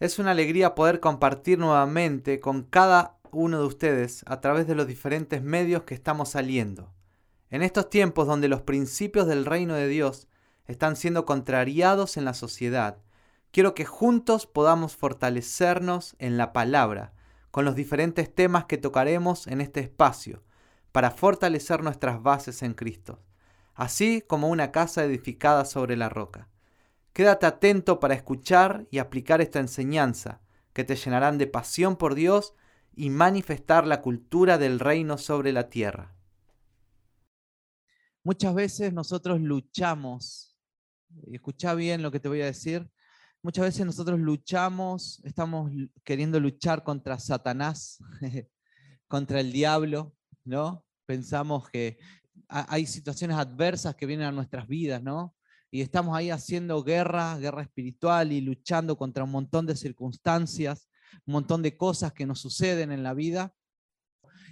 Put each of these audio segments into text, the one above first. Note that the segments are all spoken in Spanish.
Es una alegría poder compartir nuevamente con cada uno de ustedes a través de los diferentes medios que estamos saliendo. En estos tiempos donde los principios del reino de Dios están siendo contrariados en la sociedad, quiero que juntos podamos fortalecernos en la palabra con los diferentes temas que tocaremos en este espacio para fortalecer nuestras bases en Cristo, así como una casa edificada sobre la roca. Quédate atento para escuchar y aplicar esta enseñanza, que te llenarán de pasión por Dios y manifestar la cultura del reino sobre la tierra. Muchas veces nosotros luchamos, escucha bien lo que te voy a decir, muchas veces nosotros luchamos, estamos queriendo luchar contra Satanás, contra el diablo, ¿no? Pensamos que hay situaciones adversas que vienen a nuestras vidas, ¿no? Y estamos ahí haciendo guerra, guerra espiritual y luchando contra un montón de circunstancias, un montón de cosas que nos suceden en la vida.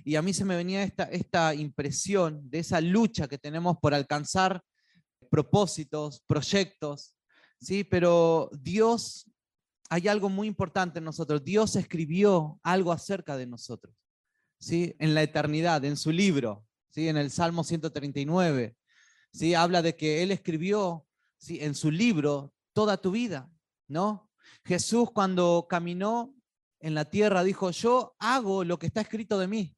Y a mí se me venía esta, esta impresión de esa lucha que tenemos por alcanzar propósitos, proyectos, ¿sí? Pero Dios, hay algo muy importante en nosotros. Dios escribió algo acerca de nosotros, ¿sí? En la eternidad, en su libro, ¿sí? En el Salmo 139. ¿sí? Habla de que Él escribió en su libro toda tu vida, ¿no? Jesús cuando caminó en la tierra dijo, yo hago lo que está escrito de mí.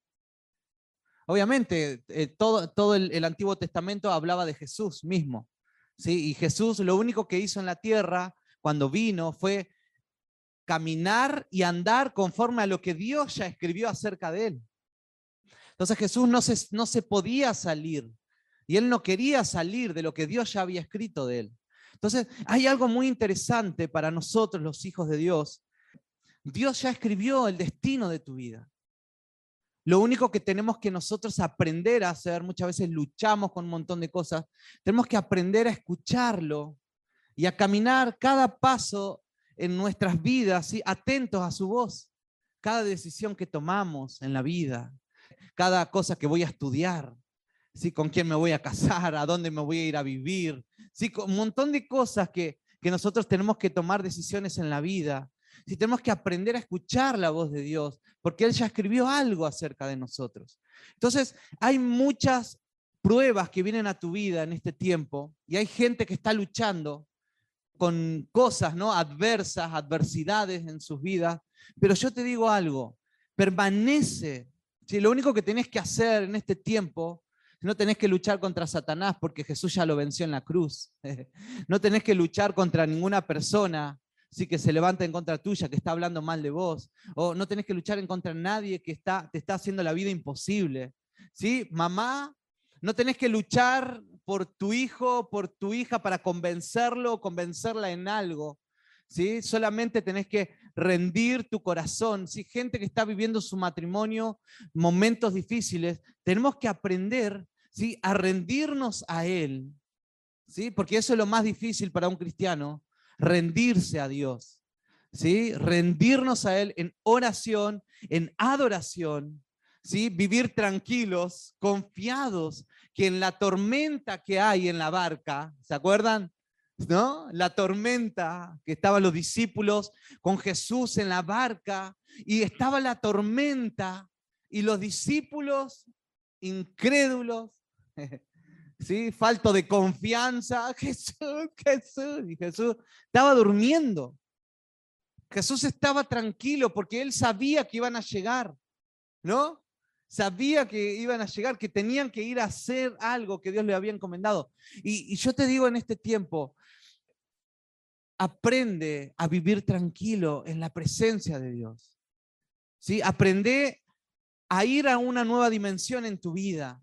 Obviamente, eh, todo, todo el, Antiguo Testamento hablaba de Jesús mismo, ¿sí? Y Jesús lo único que hizo en la tierra cuando vino fue caminar y andar conforme a lo que Dios ya escribió acerca de él. Entonces Jesús no se, no se podía salir y él no quería salir de lo que Dios ya había escrito de él. Entonces, hay algo muy interesante para nosotros, los hijos de Dios. Dios ya escribió el destino de tu vida. Lo único que tenemos que nosotros aprender a hacer, muchas veces luchamos con un montón de cosas, tenemos que aprender a escucharlo y a caminar cada paso en nuestras vidas, atentos a su voz. Cada decisión que tomamos en la vida, cada cosa que voy a estudiar, ¿sí? con quién me voy a casar, a dónde me voy a ir a vivir, ¿sí? un montón de cosas que, que nosotros tenemos que tomar decisiones en la vida. Si tenemos que aprender a escuchar la voz de Dios, porque Él ya escribió algo acerca de nosotros. Entonces, hay muchas pruebas que vienen a tu vida en este tiempo y hay gente que está luchando con cosas ¿no? adversas, adversidades en sus vidas, pero yo te digo algo, permanece. Si Lo único que tenés que hacer en este tiempo no tenés que luchar contra Satanás porque Jesús ya lo venció en la cruz. No tenés que luchar contra ninguna persona sí, que se levanta en contra tuya, que está hablando mal de vos. O no tenés que luchar en contra nadie que está, te está haciendo la vida imposible. ¿Sí? Mamá, no tenés que luchar por tu hijo, por tu hija para convencerlo o convencerla en algo. ¿Sí? Solamente tenés que rendir tu corazón. Si gente que está viviendo su matrimonio, momentos difíciles, tenemos que aprender ¿sí? a rendirnos a Él. ¿sí? Porque eso es lo más difícil para un cristiano, rendirse a Dios. ¿sí? Rendirnos a Él en oración, en adoración. ¿sí? Vivir tranquilos, confiados, que en la tormenta que hay en la barca, ¿se acuerdan? ¿No? La tormenta, que estaban los discípulos con Jesús en la barca y estaba la tormenta y los discípulos incrédulos, ¿sí? Falto de confianza, Jesús, Jesús, y Jesús estaba durmiendo. Jesús estaba tranquilo porque él sabía que iban a llegar, ¿no? sabía que iban a llegar, que tenían que ir a hacer algo que Dios le había encomendado. Y, yo te digo en este tiempo, aprende a vivir tranquilo en la presencia de Dios. ¿Sí? Aprende a ir a una nueva dimensión en tu vida.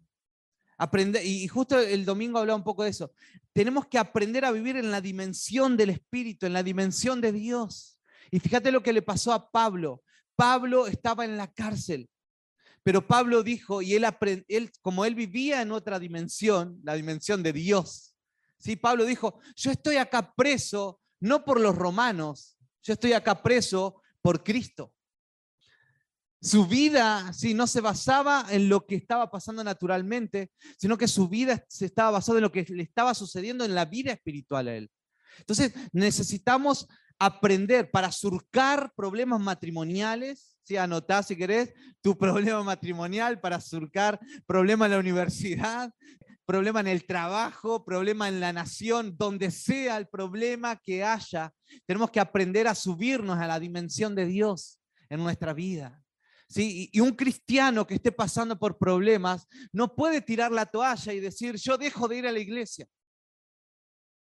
Aprende, y justo el domingo hablaba un poco de eso. Tenemos que aprender a vivir en la dimensión del Espíritu, en la dimensión de Dios. Y fíjate lo que le pasó a Pablo. Pablo estaba en la cárcel, pero Pablo dijo, y él, él como él vivía en otra dimensión, la dimensión de Dios, ¿sí? Pablo dijo, yo estoy acá preso no por los romanos, yo estoy acá preso por Cristo. Su vida sí, no se basaba en lo que estaba pasando naturalmente, sino que su vida se estaba basada en lo que le estaba sucediendo en la vida espiritual a él. Entonces necesitamos aprender, para surcar problemas matrimoniales, si anotá si querés tu problema matrimonial, para surcar problema en la universidad, problema en el trabajo, problema en la nación, donde sea el problema que haya, tenemos que aprender a subirnos a la dimensión de Dios en nuestra vida. ¿Sí? Y un cristiano que esté pasando por problemas no puede tirar la toalla y decir, yo dejo de ir a la iglesia.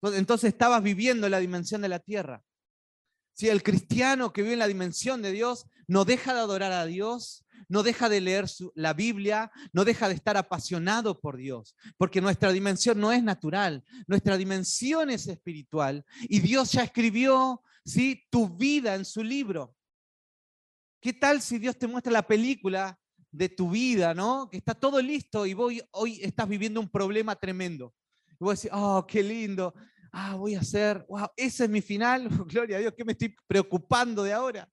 Entonces estabas viviendo en la dimensión de la tierra. Si el cristiano que vive en la dimensión de Dios no deja de adorar a Dios, no deja de leer la Biblia, no deja de estar apasionado por Dios, porque nuestra dimensión no es natural, nuestra dimensión es espiritual y Dios ya escribió ¿sí? tu vida en su libro. ¿Qué tal si Dios te muestra la película de tu vida, ¿no? Que está todo listo y hoy estás viviendo un problema tremendo. Y vos decís, oh, qué lindo, ah, voy a hacer, wow, ese es mi final, gloria a Dios, ¿qué me estoy preocupando de ahora?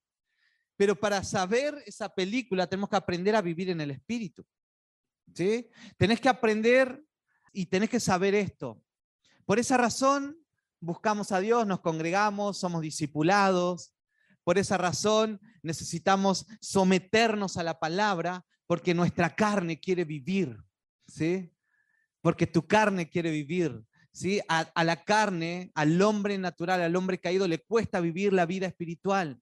Pero para saber esa película tenemos que aprender a vivir en el espíritu. ¿sí? Tenés que aprender y tenés que saber esto. Por esa razón buscamos a Dios, nos congregamos, somos discipulados. Por esa razón necesitamos someternos a la palabra porque nuestra carne quiere vivir. ¿sí? Porque tu carne quiere vivir. ¿Sí? A, la carne, al hombre natural, al hombre caído, le cuesta vivir la vida espiritual.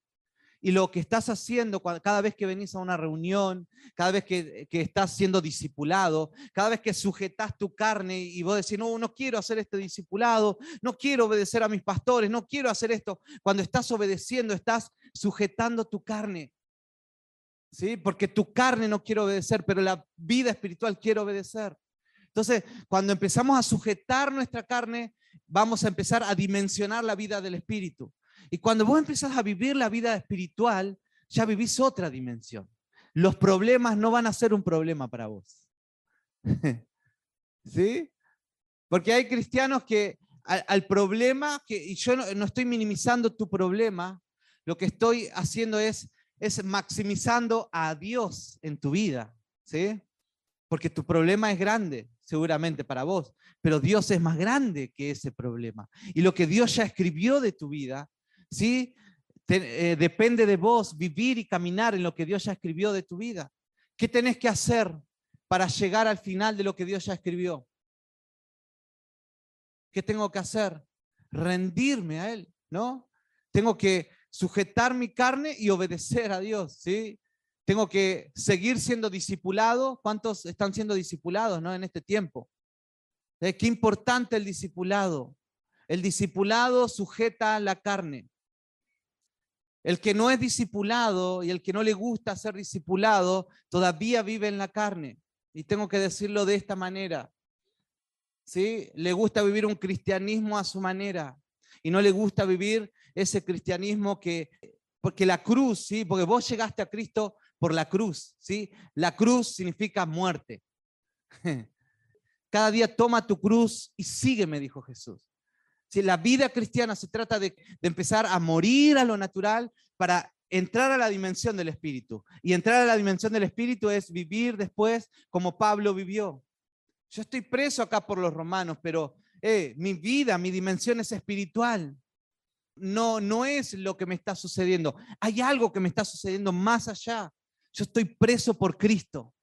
Y lo que estás haciendo cada vez que venís a una reunión, cada vez que, estás siendo discipulado, cada vez que sujetas tu carne y vos decís, no, no quiero hacer este discipulado, no quiero obedecer a mis pastores, no quiero hacer esto. Cuando estás obedeciendo, estás sujetando tu carne. ¿Sí? Porque tu carne no quiere obedecer, pero la vida espiritual quiere obedecer. Entonces, cuando empezamos a sujetar nuestra carne, vamos a empezar a dimensionar la vida del espíritu. Y cuando vos empezás a vivir la vida espiritual, ya vivís otra dimensión. Los problemas no van a ser un problema para vos. ¿Sí? Porque hay cristianos que al, problema, que, y yo no, estoy minimizando tu problema, lo que estoy haciendo es, es maximizando a Dios en tu vida. ¿Sí? Porque tu problema es grande seguramente para vos, pero Dios es más grande que ese problema. Y lo que Dios ya escribió de tu vida, ¿sí? Eh, depende de vos vivir y caminar en lo que Dios ya escribió de tu vida. ¿Qué tenés que hacer para llegar al final de lo que Dios ya escribió? ¿Qué tengo que hacer? Rendirme a Él, ¿no? Tengo que sujetar mi carne y obedecer a Dios, ¿sí? Tengo que seguir siendo discipulado. ¿Cuántos están siendo discipulados ¿no? en este tiempo? Eh, qué importante el discipulado. El discipulado sujeta la carne. El que no es discipulado y el que no le gusta ser discipulado todavía vive en la carne. Y tengo que decirlo de esta manera. ¿Sí? Le gusta vivir un cristianismo a su manera y no le gusta vivir ese cristianismo que porque la cruz, sí, porque vos llegaste a Cristo por la cruz, ¿sí? La cruz significa muerte. Cada día toma tu cruz y sígueme, dijo Jesús. Si la vida cristiana se trata de, empezar a morir a lo natural para entrar a la dimensión del espíritu. Y entrar a la dimensión del espíritu es vivir después como Pablo vivió. Yo estoy preso acá por los romanos, pero eh, mi vida, mi dimensión es espiritual. No, no es lo que me está sucediendo. Hay algo que me está sucediendo más allá. Yo estoy preso por Cristo.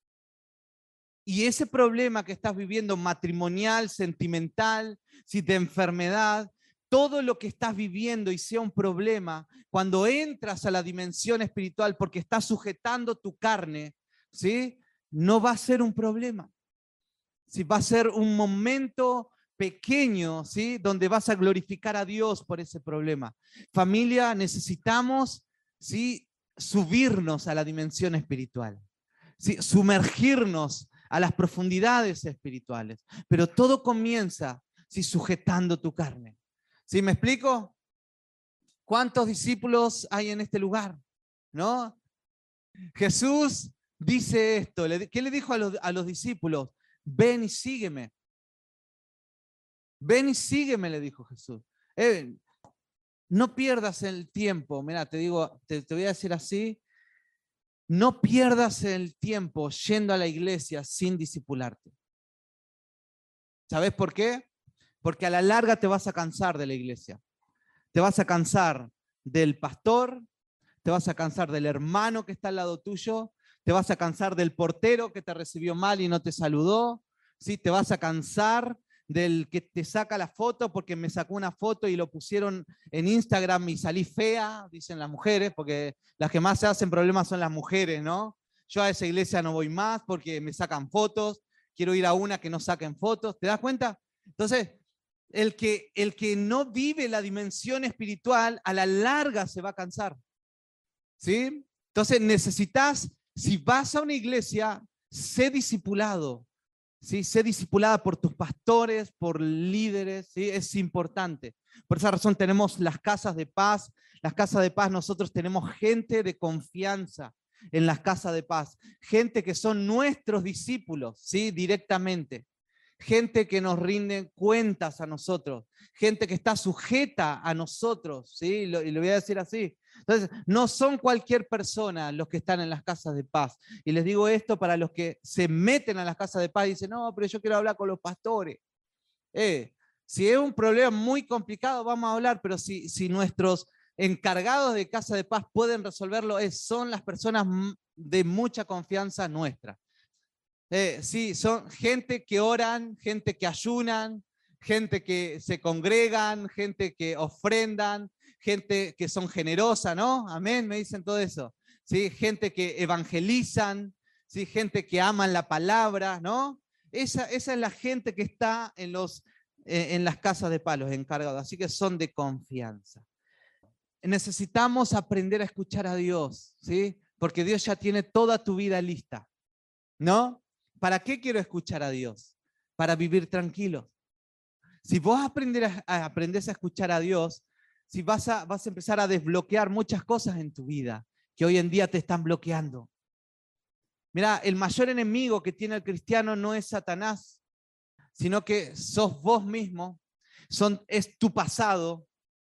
Y ese problema que estás viviendo matrimonial, sentimental, si de enfermedad, todo lo que estás viviendo y sea un problema, cuando entras a la dimensión espiritual porque estás sujetando tu carne, ¿sí? No va a ser un problema. Si va a ser un momento pequeño, ¿sí? Donde vas a glorificar a Dios por ese problema. Familia, necesitamos, ¿sí? Subirnos a la dimensión espiritual, sumergirnos a las profundidades espirituales. Pero todo comienza si sujetando tu carne. ¿Sí me explico? ¿Cuántos discípulos hay en este lugar? ¿No? Jesús dice esto. ¿Qué le dijo a los, a los discípulos? Ven y sígueme. Ven y sígueme, le dijo Jesús. Eh, no pierdas el tiempo, mira, te digo, te, voy a decir así, no pierdas el tiempo yendo a la iglesia sin discipularte. ¿Sabes por qué? Porque a la larga te vas a cansar de la iglesia. Te vas a cansar del pastor, te vas a cansar del hermano que está al lado tuyo, te vas a cansar del portero que te recibió mal y no te saludó, ¿sí? te vas a cansar del que te saca la foto porque me sacó una foto y lo pusieron en Instagram y salí fea, dicen las mujeres, porque las que más se hacen problemas son las mujeres, ¿no? Yo a esa iglesia no voy más porque me sacan fotos, quiero ir a una que no saquen fotos, ¿te das cuenta? Entonces, el que, el que no vive la dimensión espiritual, a la larga se va a cansar. ¿Sí? Entonces necesitas, si vas a una iglesia, sé discipulado, ¿sí? Sé discipulada por tus pastores, por líderes, ¿sí? Es importante. Por esa razón tenemos las casas de paz. Las casas de paz, nosotros tenemos gente de confianza en las casas de paz. Gente que son nuestros discípulos, ¿sí? Directamente. Gente que nos rinde cuentas a nosotros. Gente que está sujeta a nosotros, ¿sí? y lo voy a decir así. Entonces, no son cualquier persona los que están en las casas de paz. Y les digo esto para los que se meten a las casas de paz y dicen, no, pero yo quiero hablar con los pastores. Eh, si es un problema muy complicado, vamos a hablar, pero si, si nuestros encargados de casa de paz pueden resolverlo, es, son las personas de mucha confianza nuestra. Eh, sí, son gente que oran, gente que ayunan, gente que se congregan, gente que ofrendan, gente que son generosa, ¿no? Amén, me dicen todo eso. ¿Sí? Gente que evangelizan, ¿sí? gente que aman la palabra, ¿no? Esa, esa es la gente que está en, los, eh, en las casas de palos encargados, así que son de confianza. Necesitamos aprender a escuchar a Dios, ¿sí? Porque Dios ya tiene toda tu vida lista, ¿no? ¿Para qué quiero escuchar a Dios? Para vivir tranquilo. Si vos aprender a, aprendes a escuchar a Dios, si vas a, vas a empezar a desbloquear muchas cosas en tu vida que hoy en día te están bloqueando. Mira, el mayor enemigo que tiene el cristiano no es Satanás, sino que sos vos mismo, son, es tu pasado,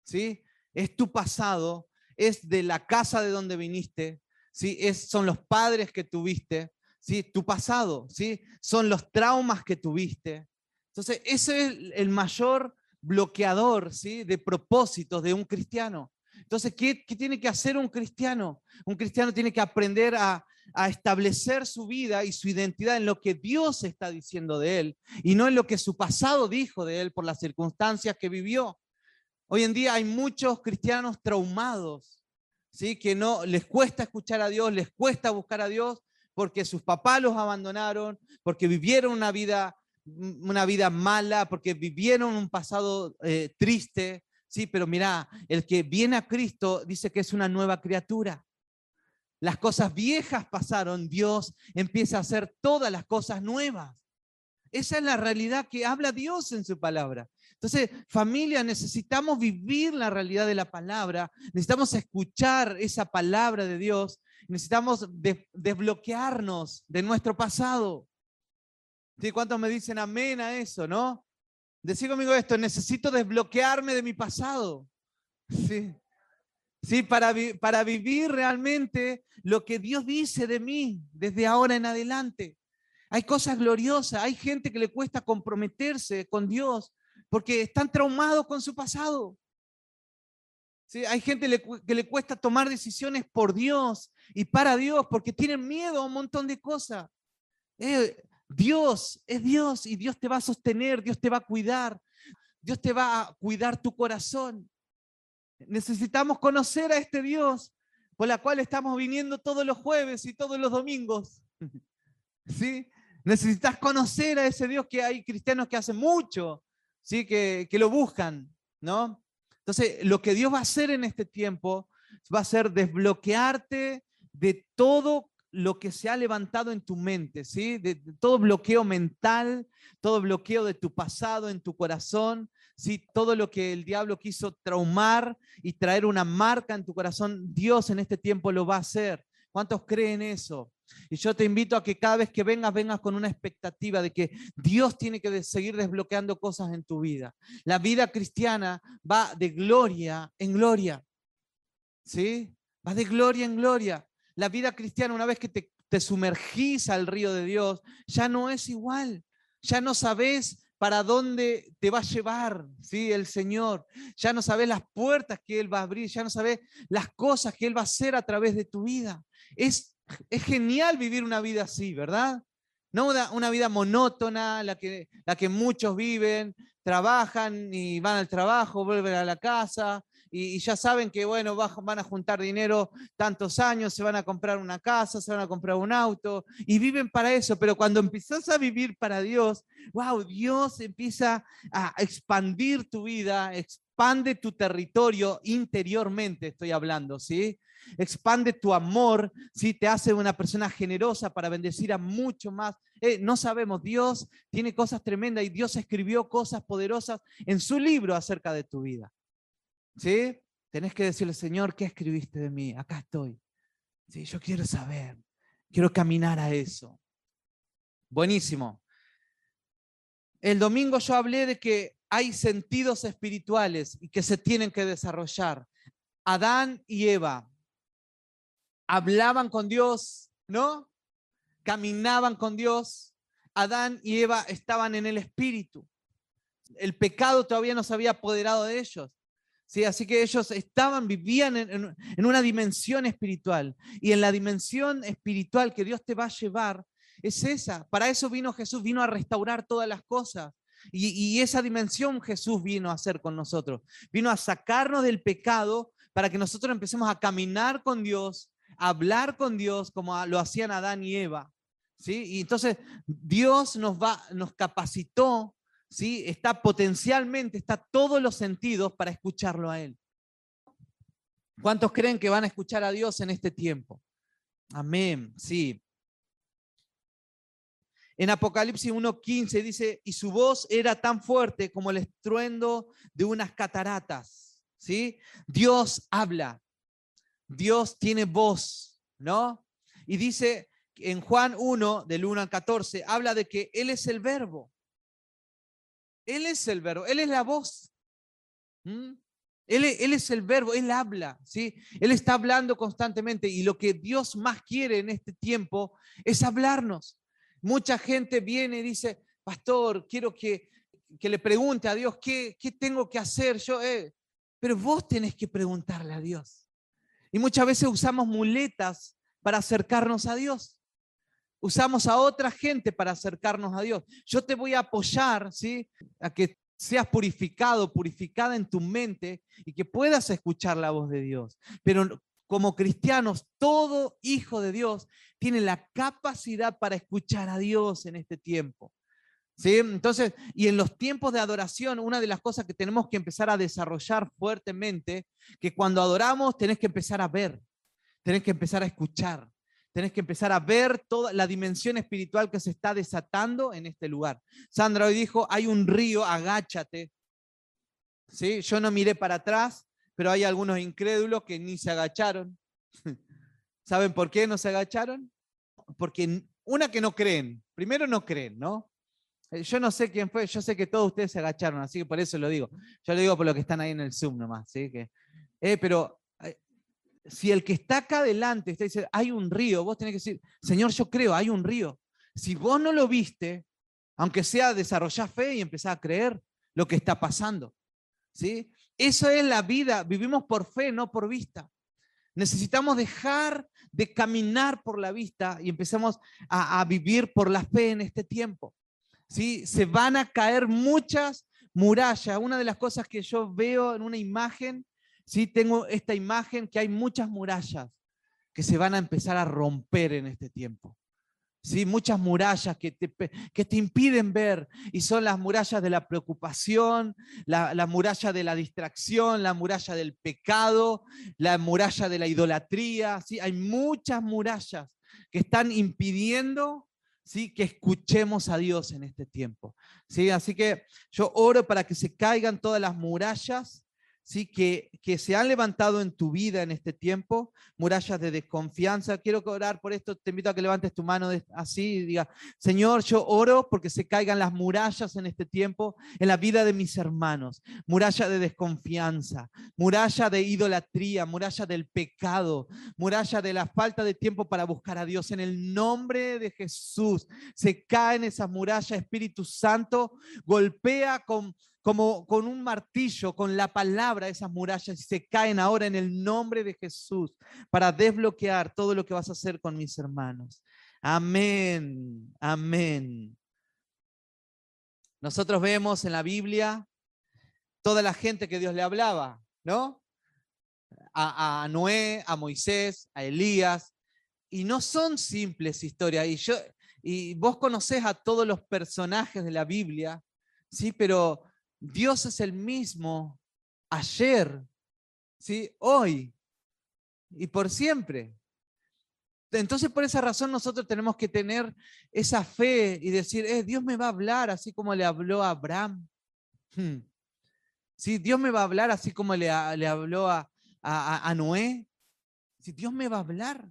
¿sí? Es tu pasado, es de la casa de donde viniste, ¿sí? Es, son los padres que tuviste, ¿sí? Tu pasado, ¿sí? Son los traumas que tuviste. Entonces, ese es el mayor bloqueador ¿sí? de propósitos de un cristiano. Entonces, ¿qué, tiene que hacer un cristiano? Un cristiano tiene que aprender a, a establecer su vida y su identidad en lo que Dios está diciendo de él y no en lo que su pasado dijo de él por las circunstancias que vivió. Hoy en día hay muchos cristianos traumados, ¿sí? que no les cuesta escuchar a Dios, les cuesta buscar a Dios porque sus papás los abandonaron, porque vivieron una vida una vida mala, porque vivieron un pasado eh, triste, sí, pero mira, el que viene a Cristo dice que es una nueva criatura. Las cosas viejas pasaron, Dios empieza a hacer todas las cosas nuevas. Esa es la realidad que habla Dios en su palabra. Entonces, familia, necesitamos vivir la realidad de la palabra, necesitamos escuchar esa palabra de Dios, necesitamos desbloquearnos de nuestro pasado. ¿Sí? ¿Cuántos me dicen amén a eso, no? Decir conmigo esto, necesito desbloquearme de mi pasado. Sí. Sí, para, para vivir realmente lo que Dios dice de mí desde ahora en adelante. Hay cosas gloriosas, hay gente que le cuesta comprometerse con Dios porque están traumados con su pasado. Sí, hay gente que le cuesta tomar decisiones por Dios y para Dios porque tienen miedo a un montón de cosas. Eh, Dios es Dios y Dios te va a sostener, Dios te va a cuidar, Dios te va a cuidar tu corazón. Necesitamos conocer a este Dios por la cual estamos viniendo todos los jueves y todos los domingos. ¿Sí? Necesitas conocer a ese Dios que hay cristianos que hacen mucho, ¿sí? que, que lo buscan, ¿no? Entonces, lo que Dios va a hacer en este tiempo va a ser desbloquearte de todo lo que se ha levantado en tu mente, ¿sí? De, todo bloqueo mental, todo bloqueo de tu pasado en tu corazón, ¿sí? Todo lo que el diablo quiso traumar y traer una marca en tu corazón, Dios en este tiempo lo va a hacer. ¿Cuántos creen eso? Y yo te invito a que cada vez que vengas, vengas con una expectativa de que Dios tiene que seguir desbloqueando cosas en tu vida. La vida cristiana va de gloria en gloria. ¿Sí? Va de gloria en gloria. La vida cristiana, una vez que te, sumergís al río de Dios, ya no es igual. Ya no sabes para dónde te va a llevar, ¿sí? El Señor. Ya no sabes las puertas que Él va a abrir, ya no sabes las cosas que Él va a hacer a través de tu vida. Es, es genial vivir una vida así, ¿verdad? No una, vida monótona, la que, la que muchos viven, trabajan y van al trabajo, vuelven a la casa, y, ya saben que, bueno, van a juntar dinero tantos años, se van a comprar una casa, se van a comprar un auto, y viven para eso, pero cuando empiezas a vivir para Dios, wow, Dios empieza a expandir tu vida, expande tu territorio interiormente, estoy hablando, ¿sí? Expande tu amor, ¿sí? Te hace una persona generosa para bendecir a mucho más. Eh, no sabemos, Dios tiene cosas tremendas y Dios escribió cosas poderosas en su libro acerca de tu vida. ¿Sí? Tenés que decirle, Señor, ¿qué escribiste de mí? Acá estoy. Sí, yo quiero saber, quiero caminar a eso. Buenísimo. El domingo yo hablé de que hay sentidos espirituales y que se tienen que desarrollar. Adán y Eva hablaban con Dios, ¿no? Caminaban con Dios. Adán y Eva estaban en el espíritu. El pecado todavía no se había apoderado de ellos. Así que ellos estaban, vivían en, una dimensión espiritual. Y en la dimensión espiritual que Dios te va a llevar es esa. Para eso vino Jesús, vino a restaurar todas las cosas. Y, y esa dimensión Jesús vino a hacer con nosotros. Vino a sacarnos del pecado para que nosotros empecemos a caminar con Dios, a hablar con Dios como lo hacían Adán y Eva. ¿sí? Y entonces Dios nos, va, nos capacitó ¿sí? Está potencialmente, está todos los sentidos para escucharlo a Él. ¿Cuántos creen que van a escuchar a Dios en este tiempo? Amén, sí. En Apocalipsis 1.15 dice, y su voz era tan fuerte como el estruendo de unas cataratas. ¿sí? Dios habla, Dios tiene voz, ¿no? Y dice en Juan 1, del 1 al 14, habla de que Él es el verbo. Él es el verbo, Él es la voz. Él, él, es el verbo, Él habla, ¿sí? Él está hablando constantemente y lo que Dios más quiere en este tiempo es hablarnos. Mucha gente viene y dice, pastor, quiero que, que le pregunte a Dios, ¿qué, qué tengo que hacer yo? Eh, pero vos tenés que preguntarle a Dios. Y muchas veces usamos muletas para acercarnos a Dios usamos a otra gente para acercarnos a Dios. Yo te voy a apoyar, ¿sí? A que seas purificado, purificada en tu mente y que puedas escuchar la voz de Dios. Pero como cristianos, todo hijo de Dios tiene la capacidad para escuchar a Dios en este tiempo. ¿Sí? Entonces, y en los tiempos de adoración, una de las cosas que tenemos que empezar a desarrollar fuertemente, que cuando adoramos tenés que empezar a ver, tenés que empezar a escuchar, tenés que empezar a ver toda la dimensión espiritual que se está desatando en este lugar. Sandra hoy dijo, hay un río, agáchate. ¿Sí? Yo no miré para atrás, pero hay algunos incrédulos que ni se agacharon. ¿Saben por qué no se agacharon? Porque una que no creen, primero no creen, ¿no? Eh, yo no sé quién fue, yo sé que todos ustedes se agacharon, así que por eso lo digo. Yo lo digo por lo que están ahí en el Zoom nomás, ¿sí? Que, eh, pero si el que está acá adelante está diciendo, hay un río, vos tenés que decir, Señor, yo creo, hay un río. Si vos no lo viste, aunque sea desarrollar fe y empezar a creer lo que está pasando. ¿sí? Eso es la vida, vivimos por fe, no por vista. Necesitamos dejar de caminar por la vista y empezamos a, vivir por la fe en este tiempo. ¿sí? Se van a caer muchas murallas. Una de las cosas que yo veo en una imagen Sí, tengo esta imagen que hay muchas murallas que se van a empezar a romper en este tiempo. Sí, muchas murallas que te, que te impiden ver y son las murallas de la preocupación, la, la, muralla de la distracción, la muralla del pecado, la muralla de la idolatría. ¿sí? Hay muchas murallas que están impidiendo ¿sí? que escuchemos a Dios en este tiempo. ¿sí? Así que yo oro para que se caigan todas las murallas ¿sí? que, que se han levantado en tu vida en este tiempo, murallas de desconfianza. Quiero orar por esto, te invito a que levantes tu mano así y diga, Señor, yo oro porque se caigan las murallas en este tiempo en la vida de mis hermanos. Muralla de desconfianza, muralla de idolatría, muralla del pecado, muralla de la falta de tiempo para buscar a Dios. En el nombre de Jesús se caen esas murallas, Espíritu Santo, golpea con como con un martillo, con la palabra, esas murallas se caen ahora en el nombre de Jesús para desbloquear todo lo que vas a hacer con mis hermanos. Amén, amén. Nosotros vemos en la Biblia toda la gente que Dios le hablaba, ¿no? A, a Noé, a Moisés, a Elías, y no son simples historias. Y, yo, y vos conocés a todos los personajes de la Biblia, ¿sí? Pero Dios es el mismo ayer, ¿sí? hoy y por siempre. Entonces, por esa razón, nosotros tenemos que tener esa fe y decir, eh, Dios me va a hablar así como le habló a Abraham. Hmm. Sí, Dios me va a hablar así como le, le habló a, a, Noé. Sí, Dios me va a hablar.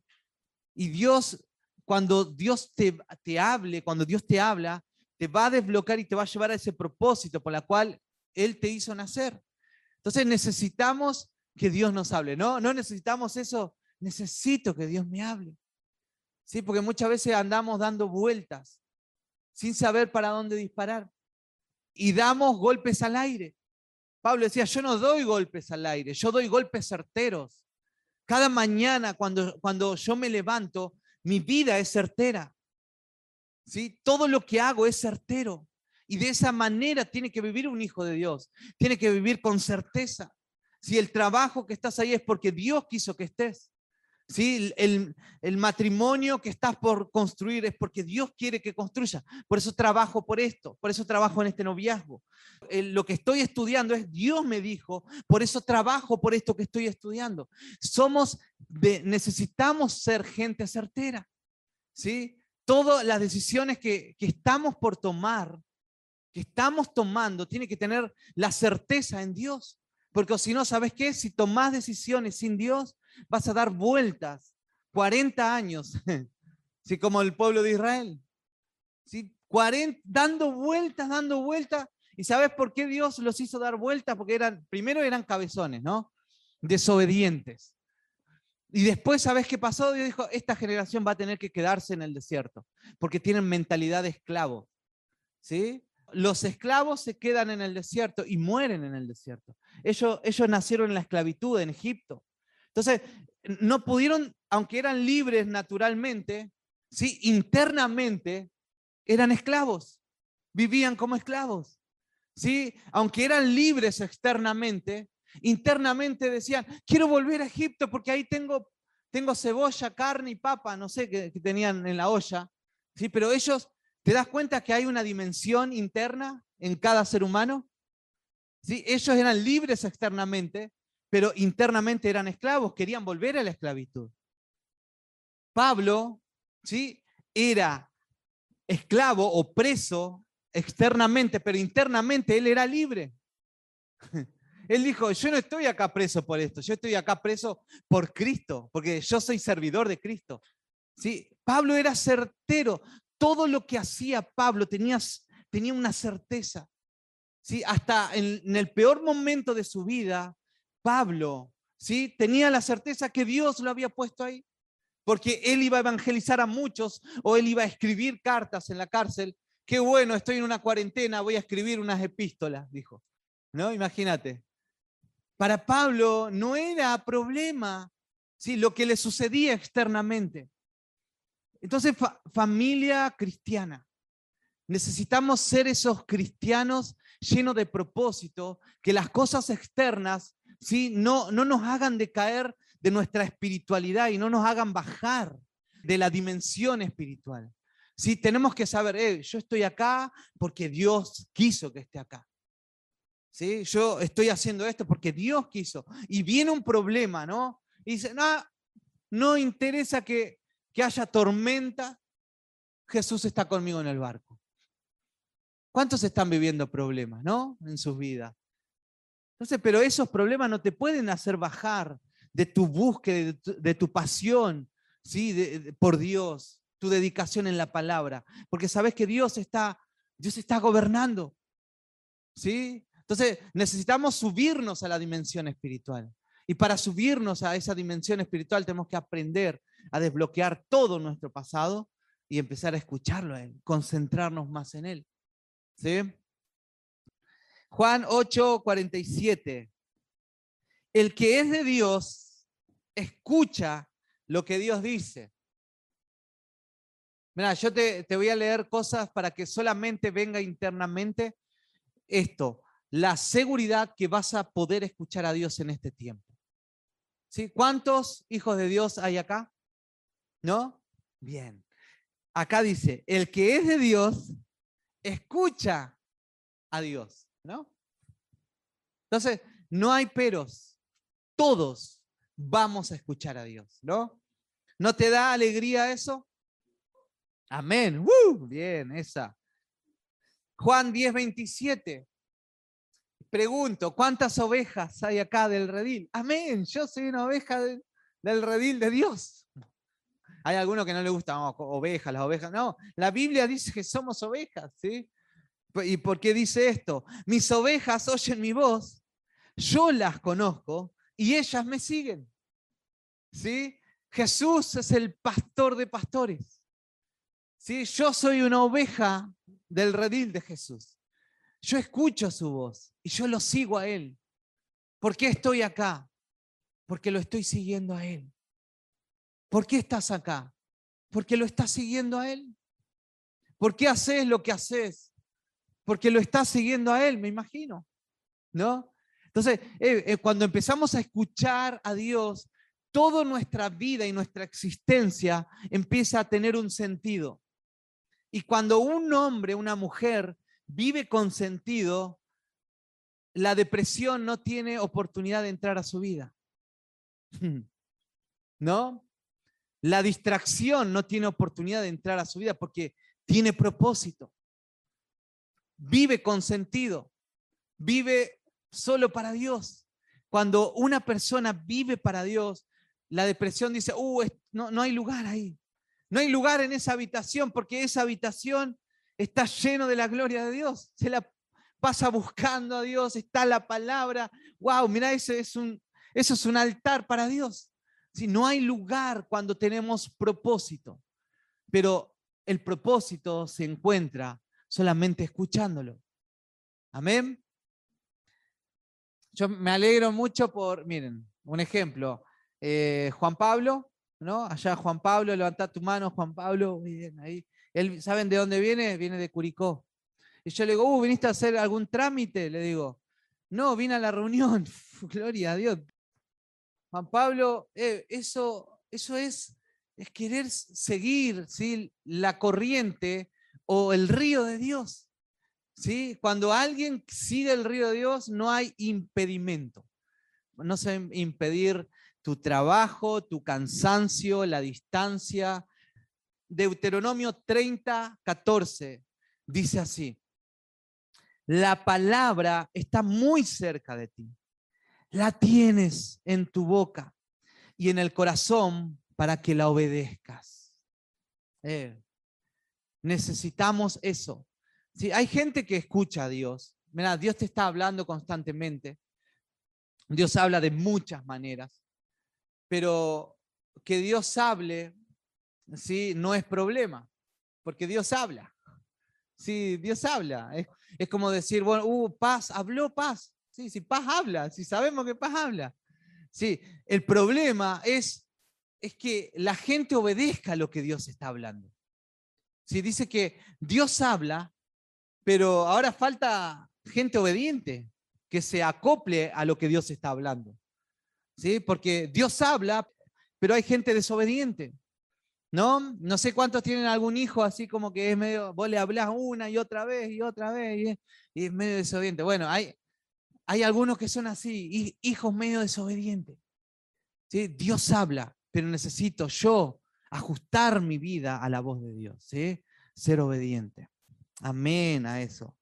Y Dios, cuando Dios te, te hable, cuando Dios te habla, te va a desbloquear y te va a llevar a ese propósito por la cual Él te hizo nacer. Entonces necesitamos que Dios nos hable, ¿no? No necesitamos eso, necesito que Dios me hable. Sí, porque muchas veces andamos dando vueltas sin saber para dónde disparar y damos golpes al aire. Pablo decía, yo no doy golpes al aire, yo doy golpes certeros. Cada mañana cuando, cuando yo me levanto, mi vida es certera. Todo lo que hago es certero. Y de esa manera tiene que vivir un hijo de Dios. Tiene que vivir con certeza. Si el trabajo que estás ahí es porque Dios quiso que estés. ¿Sí? El, el, matrimonio que estás por construir es porque Dios quiere que construya. Por eso trabajo por esto, por eso trabajo en este noviazgo. lo que estoy estudiando es Dios me dijo, por eso trabajo por esto que estoy estudiando. Somos de, necesitamos ser gente certera. ¿sí? Todas las decisiones que, estamos por tomar, que estamos tomando, tiene que tener la certeza en Dios. Porque si no, ¿sabes qué? Si tomas decisiones sin Dios, vas a dar vueltas 40 años, ¿sí? como el pueblo de Israel. ¿sí? 40, dando vueltas, dando vueltas. ¿Y sabes por qué Dios los hizo dar vueltas? Porque eran, primero eran cabezones, ¿no? Desobedientes. Y después, ¿sabes qué pasó? Dios dijo, esta generación va a tener que quedarse en el desierto, porque tienen mentalidad de esclavo. ¿Sí? Los esclavos se quedan en el desierto y mueren en el desierto. Ellos, ellos nacieron en la esclavitud en Egipto. Entonces, no pudieron, aunque eran libres naturalmente, ¿sí? internamente eran esclavos, vivían como esclavos. ¿sí? Aunque eran libres externamente, Internamente decían, quiero volver a Egipto porque ahí tengo, tengo cebolla, carne y papa, no sé qué, tenían en la olla. ¿sí? Pero ellos, ¿te das cuenta que hay una dimensión interna en cada ser humano? ¿Sí? Ellos eran libres externamente, pero internamente eran esclavos, querían volver a la esclavitud. Pablo, ¿sí? Era esclavo o preso externamente, pero internamente él era libre. Él dijo, yo no estoy acá preso por esto, yo estoy acá preso por Cristo, porque yo soy servidor de Cristo. ¿Sí? Pablo era certero, todo lo que hacía Pablo tenía, tenía una certeza. ¿Sí? Hasta en, el peor momento de su vida, Pablo ¿sí? tenía la certeza que Dios lo había puesto ahí, porque él iba a evangelizar a muchos o él iba a escribir cartas en la cárcel. Qué bueno, estoy en una cuarentena, voy a escribir unas epístolas, dijo. ¿No? Imagínate. Para Pablo no era problema ¿sí? lo que le sucedía externamente. Entonces, familia cristiana, necesitamos ser esos cristianos llenos de propósito, que las cosas externas ¿sí? no, no nos hagan decaer de nuestra espiritualidad y no nos hagan bajar de la dimensión espiritual. ¿Sí? Tenemos que saber, eh, yo estoy acá porque Dios quiso que esté acá. ¿Sí? Yo estoy haciendo esto porque Dios quiso. Y viene un problema, ¿no? Y dice, no, no interesa que, que haya tormenta, Jesús está conmigo en el barco. ¿Cuántos están viviendo problemas, no? En sus vidas. Entonces, pero esos problemas no te pueden hacer bajar de tu búsqueda, de tu, pasión, ¿sí? por Dios, tu dedicación en la palabra, porque sabes que Dios está, Dios está gobernando. ¿sí? Entonces, necesitamos subirnos a la dimensión espiritual. Y para subirnos a esa dimensión espiritual tenemos que aprender a desbloquear todo nuestro pasado y empezar a escucharlo a Él, concentrarnos más en Él. ¿Sí? Juan 8, 47. El que es de Dios escucha lo que Dios dice. Mira, yo te, te, voy a leer cosas para que solamente venga internamente esto, la seguridad que vas a poder escuchar a Dios en este tiempo. ¿Sí? ¿Cuántos hijos de Dios hay acá? ¿No? Bien. Acá dice, el que es de Dios, escucha a Dios, ¿no? Entonces, no hay peros. Todos vamos a escuchar a Dios, ¿no? ¿No te da alegría eso? Amén. Bien, esa. Juan 10, 27. Pregunto, ¿cuántas ovejas hay acá del redil? Amén, yo soy una oveja del redil de Dios. Hay algunos que no le gustan ovejas, las ovejas. No, la Biblia dice que somos ovejas, ¿sí? ¿Y por qué dice esto? Mis ovejas oyen mi voz, yo las conozco y ellas me siguen. ¿Sí? Jesús es el pastor de pastores. ¿Sí? Yo soy una oveja del redil de Jesús. Yo escucho su voz y yo lo sigo a Él. ¿Por qué estoy acá? Porque lo estoy siguiendo a Él. ¿Por qué estás acá? Porque lo estás siguiendo a Él. ¿Por qué haces lo que haces? Porque lo estás siguiendo a Él, me imagino. ¿No? Entonces, eh, eh, cuando empezamos a escuchar a Dios, toda nuestra vida y nuestra existencia empieza a tener un sentido. Y cuando un hombre, una mujer vive con sentido, la depresión no tiene oportunidad de entrar a su vida. ¿No? La distracción no tiene oportunidad de entrar a su vida porque tiene propósito. Vive con sentido. Vive solo para Dios. Cuando una persona vive para Dios, la depresión dice, uh, no, no hay lugar ahí. No hay lugar en esa habitación porque esa habitación está lleno de la gloria de Dios. Se la pasa buscando a Dios, está la palabra. Wow, mira, eso es un, eso es un altar para Dios. Si no hay lugar cuando tenemos propósito, pero el propósito se encuentra solamente escuchándolo. Amén. Yo me alegro mucho por, miren, un ejemplo. Eh, Juan Pablo ¿no? Allá Juan Pablo, levanta tu mano, Juan Pablo, bien, ahí. Él, ¿Saben de dónde viene? Viene de Curicó. Y yo le digo, uh, ¿viniste a hacer algún trámite? Le digo, no, vine a la reunión. Gloria a Dios. Juan Pablo, eh, eso, eso es, es querer seguir ¿sí? la corriente o el río de Dios. ¿sí? Cuando alguien sigue el río de Dios, no hay impedimento. No se impedir tu trabajo, tu cansancio, la distancia. Deuteronomio 30, 14 dice así, la palabra está muy cerca de ti, la tienes en tu boca y en el corazón para que la obedezcas. Eh, necesitamos eso. Si hay gente que escucha a Dios. Mira, Dios te está hablando constantemente. Dios habla de muchas maneras pero que Dios hable, ¿sí? No es problema, porque Dios habla. Sí, Dios habla. Es, como decir, bueno, uh, paz, habló paz. Sí, sí, paz habla, si sabemos que paz habla. Sí, el problema es, es que la gente obedezca a lo que Dios está hablando. Sí, dice que Dios habla, pero ahora falta gente obediente que se acople a lo que Dios está hablando. Porque Dios habla, pero hay gente desobediente. ¿No? No sé cuántos tienen algún hijo así como que es medio, vos le hablas una y otra vez y otra vez y es, medio desobediente. Bueno, hay, hay algunos que son así, hijos medio desobedientes. ¿sí? Dios habla, pero necesito yo ajustar mi vida a la voz de Dios, ¿sí? ser obediente. Amén a eso.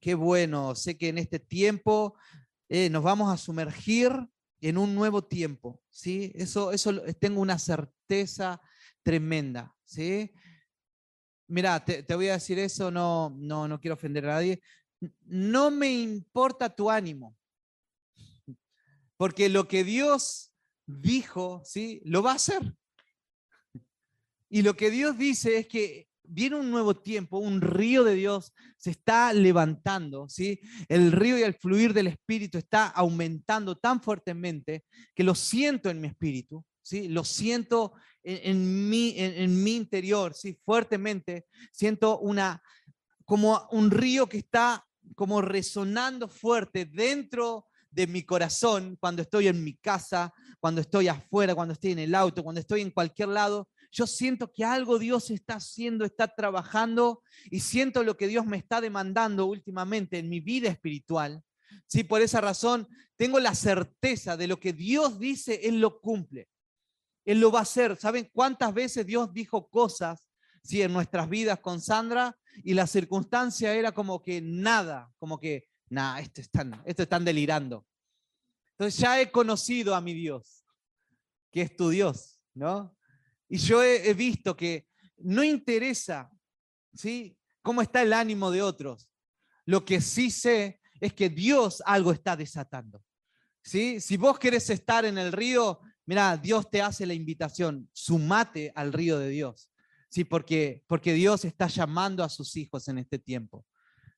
Qué bueno, sé que en este tiempo eh, nos vamos a sumergir en un nuevo tiempo, ¿sí? Eso, eso tengo una certeza tremenda, ¿sí? Mira, te, voy a decir eso, no, no, no quiero ofender a nadie. No me importa tu ánimo, porque lo que Dios dijo, ¿sí? Lo va a hacer. Y lo que Dios dice es que viene un nuevo tiempo, un río de Dios se está levantando, ¿sí? El río y el fluir del Espíritu está aumentando tan fuertemente que lo siento en mi espíritu, ¿sí? Lo siento en, mi, en, mi interior, ¿sí? Fuertemente. Siento una, como un río que está como resonando fuerte dentro de mi corazón cuando estoy en mi casa, cuando estoy afuera, cuando estoy en el auto, cuando estoy en cualquier lado, yo siento que algo Dios está haciendo, está trabajando y siento lo que Dios me está demandando últimamente en mi vida espiritual. Sí, por esa razón tengo la certeza de lo que Dios dice, Él lo cumple. Él lo va a hacer. ¿Saben cuántas veces Dios dijo cosas sí, en nuestras vidas con Sandra y la circunstancia era como que nada, como que, nada, esto están, esto están delirando. Entonces ya he conocido a mi Dios, que es tu Dios, ¿no? Y yo he, visto que no interesa ¿sí? cómo está el ánimo de otros. Lo que sí sé es que Dios algo está desatando. ¿sí? Si vos querés estar en el río, mira, Dios te hace la invitación, sumate al río de Dios. Sí, porque, porque Dios está llamando a sus hijos en este tiempo.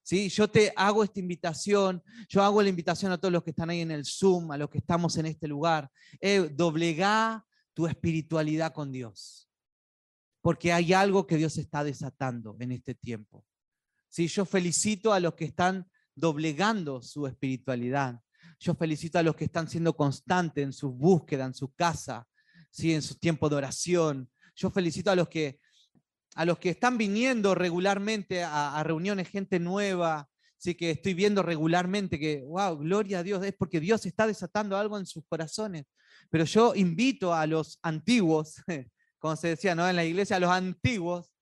¿Sí? Yo te hago esta invitación, yo hago la invitación a todos los que están ahí en el Zoom, a los que estamos en este lugar. Eh, doblegá tu espiritualidad con Dios. Porque hay algo que Dios está desatando en este tiempo. ¿Sí? Yo felicito a los que están doblegando su espiritualidad. Yo felicito a los que están siendo constantes en su búsqueda, en su casa, ¿sí? en su tiempo de oración. Yo felicito a los que, a los que están viniendo regularmente a, reuniones, gente nueva, sí que estoy viendo regularmente que, wow, gloria a Dios, es porque Dios está desatando algo en sus corazones. Pero yo invito a los antiguos, como se decía ¿no? en la iglesia, a los antiguos,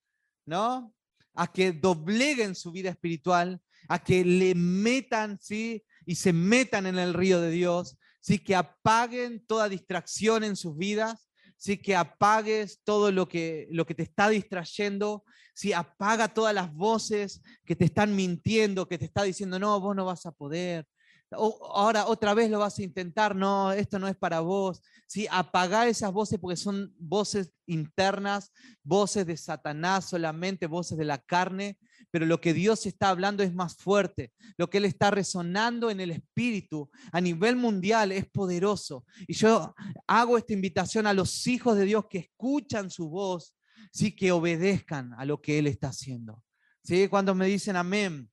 ¿no? a que dobleguen su vida espiritual, a que le metan, ¿sí? Y se metan en el río de Dios, ¿sí? Que apaguen toda distracción en sus vidas, ¿sí? Que apagues todo lo que, lo que te está distrayendo, ¿sí? Apaga todas las voces que te están mintiendo, que te está diciendo, no, vos no vas a poder, ahora otra vez lo vas a intentar, no, esto no es para vos. ¿sí? Apagar esas voces porque son voces internas, voces de Satanás solamente, voces de la carne, pero lo que Dios está hablando es más fuerte. Lo que Él está resonando en el espíritu a nivel mundial es poderoso. Y yo hago esta invitación a los hijos de Dios que escuchan su voz, sí, que obedezcan a lo que Él está haciendo. ¿Sí? Cuando me dicen amén,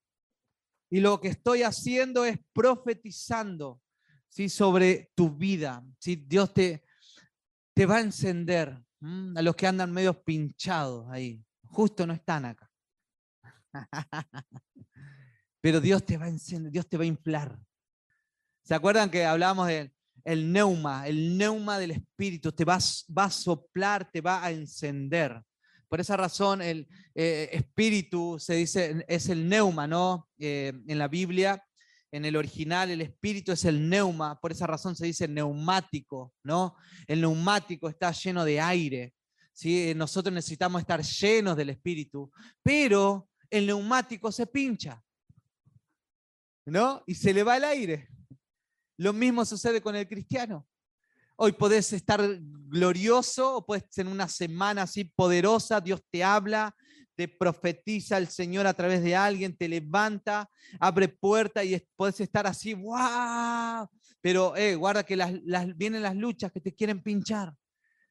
y lo que estoy haciendo es profetizando ¿sí? sobre tu vida. ¿sí? Dios te, te va a encender. a los que andan medio pinchados ahí. Justo no están acá. Pero Dios te va a encender, Dios te va a inflar. ¿Se acuerdan que hablábamos del el neuma, el neuma del Espíritu? Te va, va a soplar, te va a encender. Por esa razón el eh, espíritu se dice, es el neuma, ¿no? Eh, en la Biblia, en el original, el espíritu es el neuma, por esa razón se dice neumático, ¿no? El neumático está lleno de aire, ¿sí? Nosotros necesitamos estar llenos del espíritu, pero el neumático se pincha, ¿no? Y se le va el aire. Lo mismo sucede con el cristiano. Hoy podés estar glorioso o puedes tener una semana así poderosa, Dios te habla, te profetiza el Señor a través de alguien, te levanta, abre puerta y puedes estar así, wow. Pero eh, guarda que las, vienen las luchas que te quieren pinchar.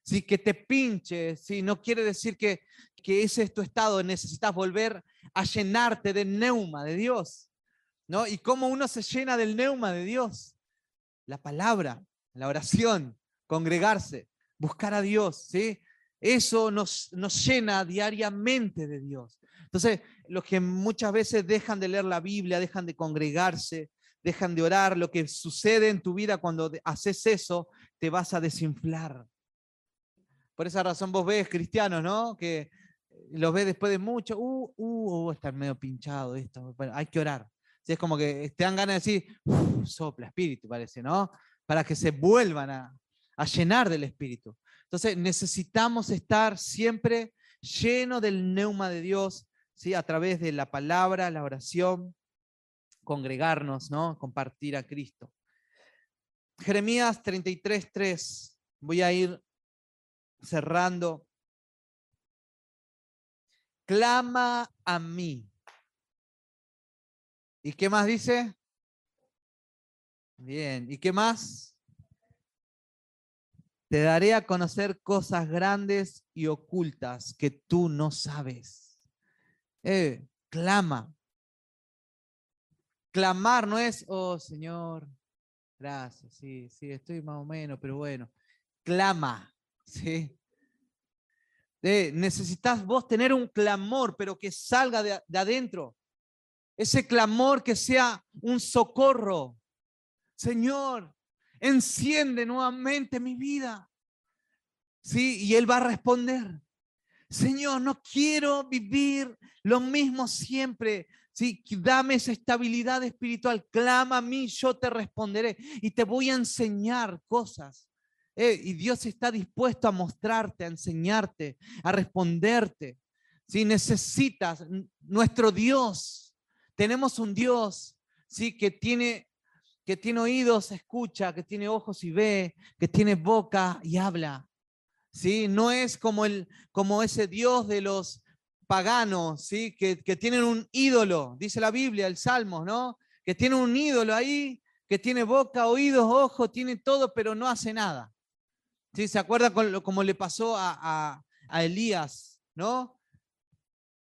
Sí, que te pinche, ¿sí? no quiere decir que, que ese es tu estado, necesitas volver a llenarte del neuma de Dios. ¿no? ¿Y cómo uno se llena del neuma de Dios? La palabra, la oración, congregarse, buscar a Dios, ¿sí? Eso nos, nos llena diariamente de Dios. Entonces, los que muchas veces dejan de leer la Biblia, dejan de congregarse, dejan de orar, lo que sucede en tu vida cuando haces eso, te vas a desinflar. Por esa razón vos ves cristianos, ¿no? Que los ves después de mucho, uh, uh, uh están medio pinchado esto. Bueno, hay que orar. es como que te dan ganas de decir, sopla espíritu, parece, ¿no? Para que se vuelvan a, llenar del espíritu. Entonces necesitamos estar siempre lleno del neuma de Dios, ¿sí? a través de la palabra, la oración, congregarnos, ¿no? compartir a Cristo. Jeremías 33.3, voy a ir cerrando. Clama a mí. ¿Y qué más dice? Bien, ¿y qué más? Te daré a conocer cosas grandes y ocultas que tú no sabes. Eh, clama. Clamar no es, oh Señor, gracias, sí, sí, estoy más o menos, pero bueno. Clama, ¿sí? Eh, necesitas vos tener un clamor, pero que salga de, de adentro. Ese clamor que sea un socorro. Señor, enciende nuevamente mi vida. Sí, y Él va a responder. Señor, no quiero vivir lo mismo siempre. Sí, dame esa estabilidad espiritual. Clama a mí, yo te responderé y te voy a enseñar cosas. Eh, y Dios está dispuesto a mostrarte, a enseñarte, a responderte. Si necesitas, nuestro Dios, tenemos un Dios, sí, que tiene que tiene oídos, escucha, que tiene ojos y ve, que tiene boca y habla. ¿Sí? No es como, el, como ese Dios de los paganos, ¿sí? Que, que tienen un ídolo, dice la Biblia, el Salmo, ¿no? Que tiene un ídolo ahí, que tiene boca, oídos, ojos, tiene todo, pero no hace nada. ¿Sí? ¿Se acuerda como le pasó a, a, a Elías, ¿no?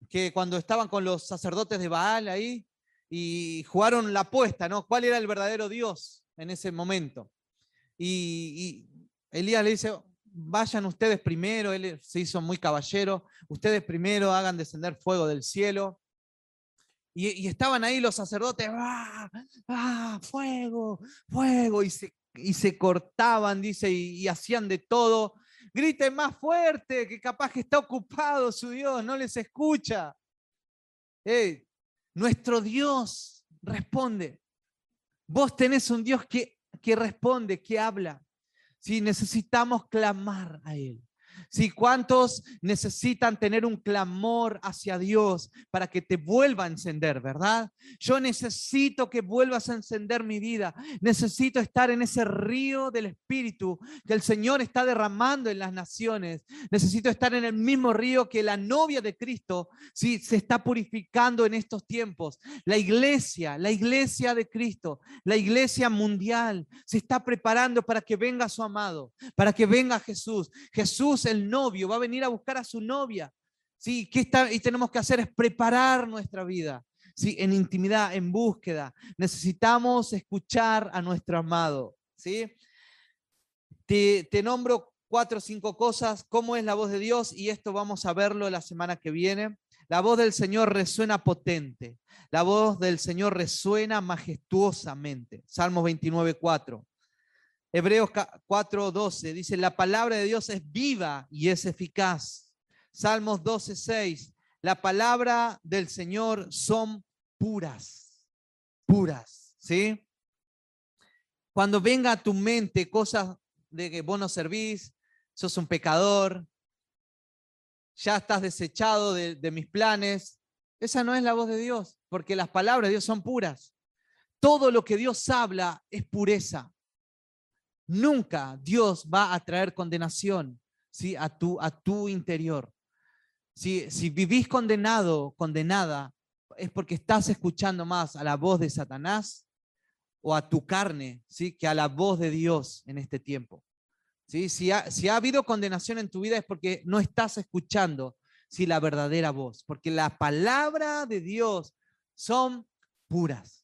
Que cuando estaban con los sacerdotes de Baal ahí, y jugaron la apuesta, ¿no? ¿Cuál era el verdadero Dios en ese momento? Y, Elías le dice, vayan ustedes primero, él se hizo muy caballero, ustedes primero hagan descender fuego del cielo. Y, estaban ahí los sacerdotes, ¡ah! ¡ah! ¡fuego! ¡fuego! Y se, y se cortaban, dice, y, hacían de todo. Griten más fuerte, que capaz que está ocupado su Dios, no les escucha. Nuestro Dios responde. Vos tenés un Dios que, que responde, que habla. Si necesitamos clamar a Él. Si cuántos necesitan tener un clamor hacia Dios para que te vuelva a encender, ¿verdad? Yo necesito que vuelvas a encender mi vida. Necesito estar en ese río del Espíritu que el Señor está derramando en las naciones. Necesito estar en el mismo río que la novia de Cristo si se está purificando en estos tiempos. La iglesia, la iglesia de Cristo, la iglesia mundial se está preparando para que venga su amado, para que venga Jesús. Jesús el novio, va a venir a buscar a su novia. ¿sí? ¿Qué está, y tenemos que hacer es preparar nuestra vida. ¿sí? En intimidad, en búsqueda. Necesitamos escuchar a nuestro amado. ¿sí? Te, te nombro cuatro o cinco cosas, cómo es la voz de Dios, y esto vamos a verlo la semana que viene. La voz del Señor resuena potente. La voz del Señor resuena majestuosamente. Salmo 29, 4. Hebreos 4:12 dice, la palabra de Dios es viva y es eficaz. Salmos 12:6, la palabra del Señor son puras, puras, ¿sí? Cuando venga a tu mente cosas de que vos no servís, sos un pecador, ya estás desechado de, de mis planes, esa no es la voz de Dios, porque las palabras de Dios son puras. Todo lo que Dios habla es pureza. Nunca Dios va a traer condenación ¿sí? a, tu, a tu interior. Si, si vivís condenado, condenada, es porque estás escuchando más a la voz de Satanás o a tu carne, ¿sí? que a la voz de Dios en este tiempo. ¿sí? Si, ha, si ha habido condenación en tu vida es porque no estás escuchando ¿sí? la verdadera voz, porque la palabra de Dios son puras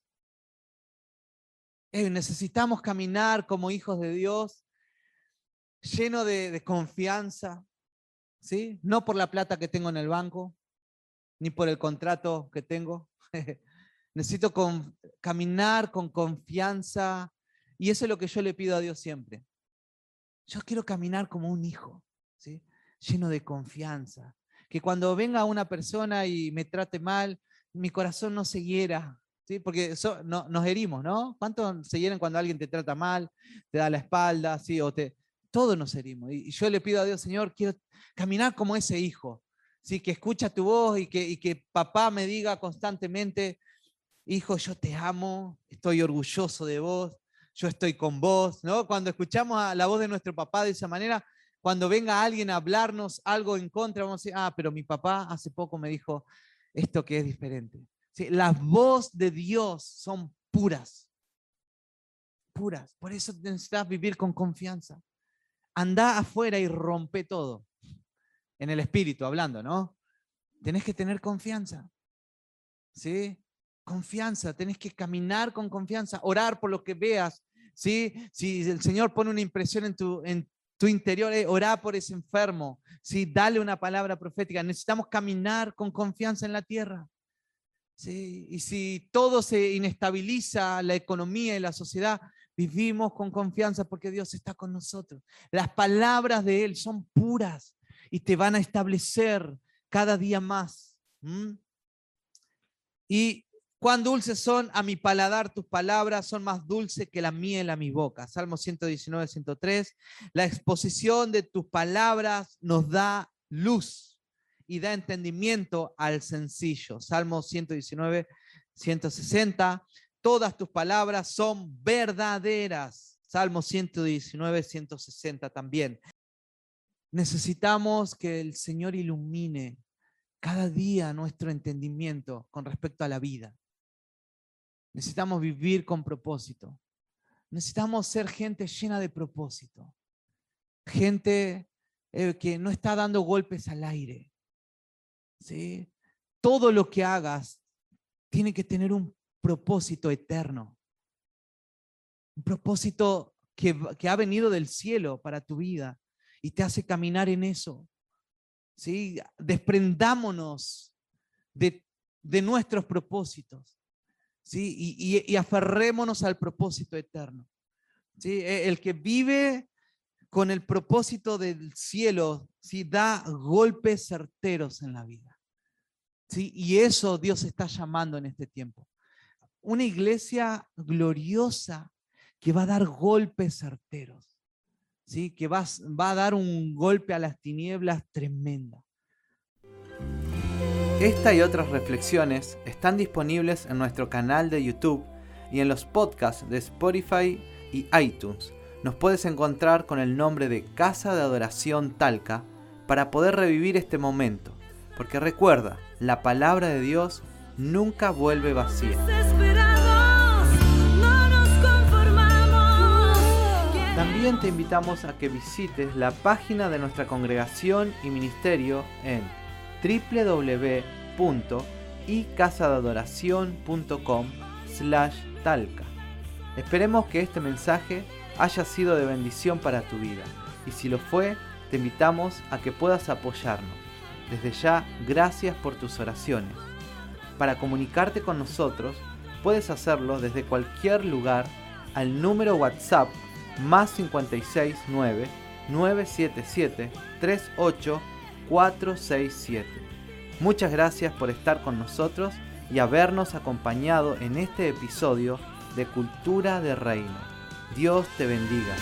necesitamos caminar como hijos de Dios, lleno de, confianza, ¿sí? No por la plata que tengo en el banco, ni por el contrato que tengo. Necesito caminar con confianza y eso es lo que yo le pido a Dios siempre. Yo quiero caminar como un hijo, ¿sí? lleno de confianza. Que cuando venga una persona y me trate mal, mi corazón no se hiera, ¿sí? Porque eso, no, nos herimos, ¿no? ¿Cuántos se hieren cuando alguien te trata mal, te da la espalda, ¿sí? O te, todos nos herimos. Y, yo le pido a Dios, Señor, quiero caminar como ese hijo, ¿sí? Que escucha tu voz y que, y que papá me diga constantemente, hijo, yo te amo, estoy orgulloso de vos, yo estoy con vos, ¿no? Cuando escuchamos a la voz de nuestro papá de esa manera, cuando venga alguien a hablarnos algo en contra, vamos a decir, ah, pero mi papá hace poco me dijo esto que es diferente. ¿Sí? Las voces de Dios son puras, puras. Por eso necesitas vivir con confianza. Anda afuera y rompe todo. En el espíritu hablando, ¿no? Tenés que tener confianza. ¿Sí? Confianza, tenés que caminar con confianza, orar por lo que veas, ¿sí? Si el Señor pone una impresión en tu, en, tu interior, eh, orá por ese enfermo, ¿sí? dale una palabra profética. Necesitamos caminar con confianza en la tierra. ¿Sí? Y si todo se inestabiliza, la economía y la sociedad, vivimos con confianza porque Dios está con nosotros. Las palabras de Él son puras y te van a establecer cada día más. Y Cuán dulces son a mi paladar tus palabras, son más dulces que la miel a mi boca. Salmo 119, 103. La exposición de tus palabras nos da luz y da entendimiento al sencillo. Salmo 119, 160. Todas tus palabras son verdaderas. Salmo 119, 160 también. Necesitamos que el Señor ilumine cada día nuestro entendimiento con respecto a la vida. Necesitamos vivir con propósito. Necesitamos ser gente llena de propósito. Gente eh, que no está dando golpes al aire. ¿Sí? Todo lo que hagas tiene que tener un propósito eterno. Un propósito que, que ha venido del cielo para tu vida y te hace caminar en eso. ¿sí? Desprendámonos de, de nuestros propósitos. ¿sí? Y, aferrémonos al propósito eterno. ¿sí? E, el que vive con el propósito del cielo, ¿sí? da golpes certeros en la vida. ¿sí? Y eso Dios está llamando en este tiempo. Una iglesia gloriosa que va a dar golpes certeros. ¿sí? Que va, va a dar un golpe a las tinieblas tremenda. Esta y otras reflexiones están disponibles en nuestro canal de YouTube y en los podcasts de Spotify y iTunes. Nos puedes encontrar con el nombre de Casa de Adoración Talca para poder revivir este momento. Porque recuerda, la palabra de Dios nunca vuelve vacía. También te invitamos a que visites la página de nuestra congregación y ministerio en www.icasadeadoración.com slash talca. Esperemos que este mensaje haya sido de bendición para tu vida y si lo fue, te invitamos a que puedas apoyarnos. Desde ya, gracias por tus oraciones. Para comunicarte con nosotros, puedes hacerlo desde cualquier lugar al número WhatsApp más 569 977 38 467. Muchas gracias por estar con nosotros y habernos acompañado en este episodio de Cultura de Reino. Dios te bendiga.